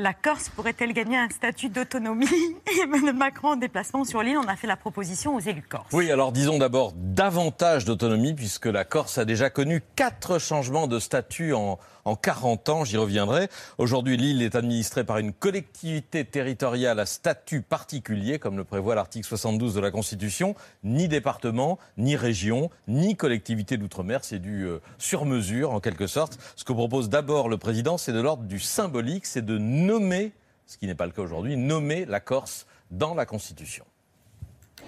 La Corse pourrait-elle gagner un statut d'autonomie Emmanuel Macron, en déplacement sur l'île, on a fait la proposition aux élus corse. Oui, alors disons d'abord davantage d'autonomie, puisque la Corse a déjà connu quatre changements de statut en, en 40 ans, j'y reviendrai. Aujourd'hui, l'île est administrée par une collectivité territoriale à statut particulier, comme le prévoit l'article 72 de la Constitution. Ni département, ni région, ni collectivité d'outre-mer. C'est du euh, sur-mesure, en quelque sorte. Ce que propose d'abord le président, c'est de l'ordre du symbolique, c'est de nommer, ce qui n'est pas le cas aujourd'hui, nommer la Corse dans la Constitution.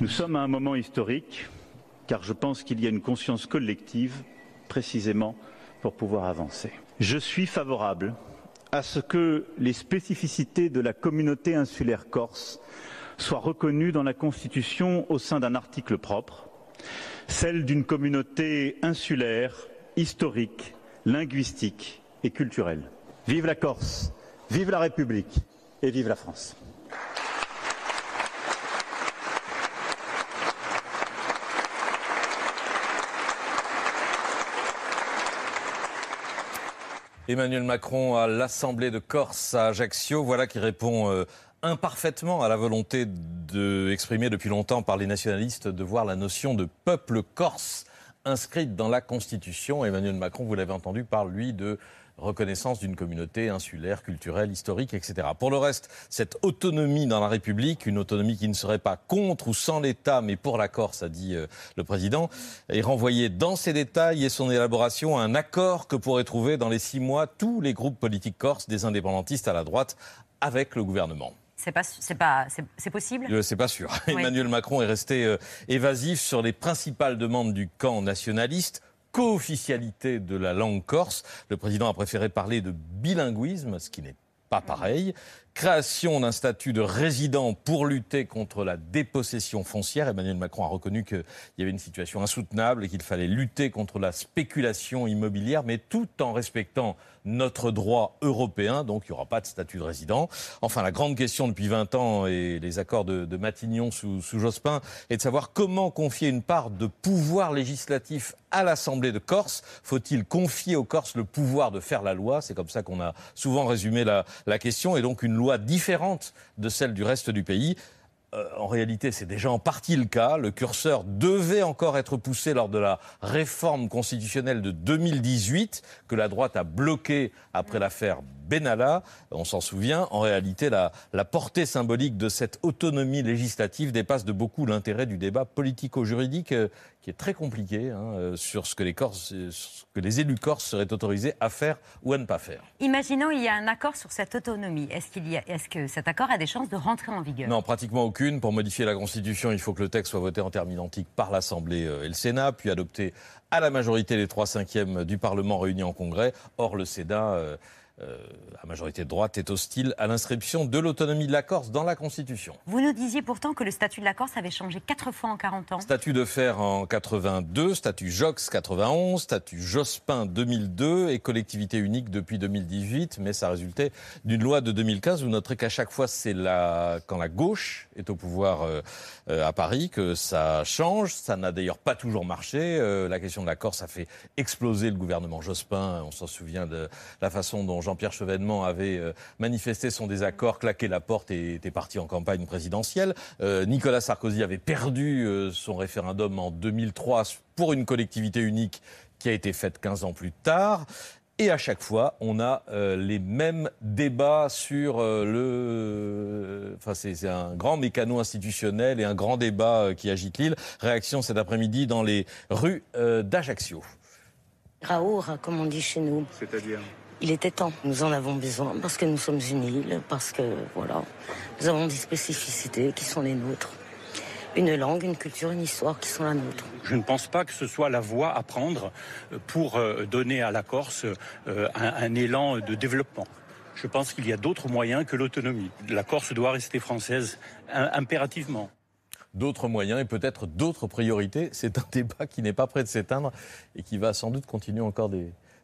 Nous sommes à un moment historique, car je pense qu'il y a une conscience collective, précisément, pour pouvoir avancer. Je suis favorable à ce que les spécificités de la communauté insulaire corse soient reconnues dans la Constitution au sein d'un article propre, celle d'une communauté insulaire, historique, linguistique et culturelle. Vive la Corse, vive la République et vive la France. Emmanuel Macron à l'Assemblée de Corse à Ajaccio, voilà qui répond euh, imparfaitement à la volonté de, exprimée depuis longtemps par les nationalistes de voir la notion de peuple corse inscrite dans la Constitution. Emmanuel Macron, vous l'avez entendu, parle lui de reconnaissance d'une communauté insulaire, culturelle, historique, etc. Pour le reste, cette autonomie dans la République, une autonomie qui ne serait pas contre ou sans l'État, mais pour la Corse, a dit euh, le président, est renvoyée dans ses détails et son élaboration à un accord que pourraient trouver dans les six mois tous les groupes politiques corses, des indépendantistes à la droite, avec le gouvernement. C'est pas, c'est pas, c'est possible? Euh, C'est pas sûr. Emmanuel Macron est resté euh, évasif sur les principales demandes du camp nationaliste co-officialité de la langue corse. Le président a préféré parler de bilinguisme, ce qui n'est pas pareil. Création d'un statut de résident pour lutter contre la dépossession foncière. Emmanuel Macron a reconnu qu'il y avait une situation insoutenable et qu'il fallait lutter contre la spéculation immobilière, mais tout en respectant notre droit européen. Donc il n'y aura pas de statut de résident. Enfin, la grande question depuis 20 ans et les accords de, Matignon sous, Jospin est de savoir comment confier une part de pouvoir législatif à l'Assemblée de Corse. Faut-il confier aux Corses le pouvoir de faire la loi? C'est comme ça qu'on a souvent résumé la, la question. Et donc une loi différente de celle du reste du pays. Euh, en réalité, c'est déjà en partie le cas. Le curseur devait encore être poussé lors de la réforme constitutionnelle de 2018, que la droite a bloqué après l'affaire Benalla. On s'en souvient. En réalité, la, la, portée symbolique de cette autonomie législative dépasse de beaucoup l'intérêt du débat politico-juridique euh, qui est très compliqué hein, euh, sur ce que les Corses, ce que les élus corses seraient autorisés à faire ou à ne pas faire. Imaginons il y a un accord sur cette autonomie. Est-ce qu'il y a, est-ce que cet accord a des chances de rentrer en vigueur? Non, pratiquement aucune. Pour modifier la Constitution, il faut que le texte soit voté en termes identiques par l'Assemblée euh, et le Sénat, puis adopté à la majorité des trois cinquièmes du Parlement réunis en Congrès. Or, le Sénat euh, la majorité de droite est hostile à l'inscription de l'autonomie de la Corse dans la Constitution. Vous nous disiez pourtant que le statut de la Corse avait changé quatre fois en 40 ans. Statut de fer en 82, statut Jox 91, statut Jospin 2002 et collectivité unique depuis 2018. Mais ça résultait d'une loi de 2015. Vous noterez qu'à chaque fois, c'est la... quand la gauche est au pouvoir euh, euh, à Paris que ça change. Ça n'a d'ailleurs pas toujours marché. la question de la Corse a fait exploser le gouvernement Jospin. On s'en souvient de la façon dont Jean-Pierre Chevènement avait euh, manifesté son désaccord, claqué la porte et était parti en campagne présidentielle. Euh, Nicolas Sarkozy avait perdu euh, son référendum en 2003 pour une collectivité unique qui a été faite 15 ans plus tard. Et à chaque fois, on a les mêmes débats sur le. Enfin, c'est un grand mécano institutionnel et un grand débat qui agite l'île. Réaction cet après-midi dans les rues d'Ajaccio. Raour, comme on dit chez nous. C'est-à-dire? Il était temps. Nous en avons besoin parce que nous sommes une île, parce que voilà, nous avons des spécificités qui sont les nôtres. Une langue, une culture, une histoire qui sont la nôtre. Je ne pense pas que ce soit la voie à prendre pour euh, donner à la Corse euh, un, élan de développement. Je pense qu'il y a d'autres moyens que l'autonomie. La Corse doit rester française impérativement d'autres moyens et peut-être d'autres priorités. C'est un débat qui n'est pas prêt de s'éteindre et qui va sans doute continuer encore des,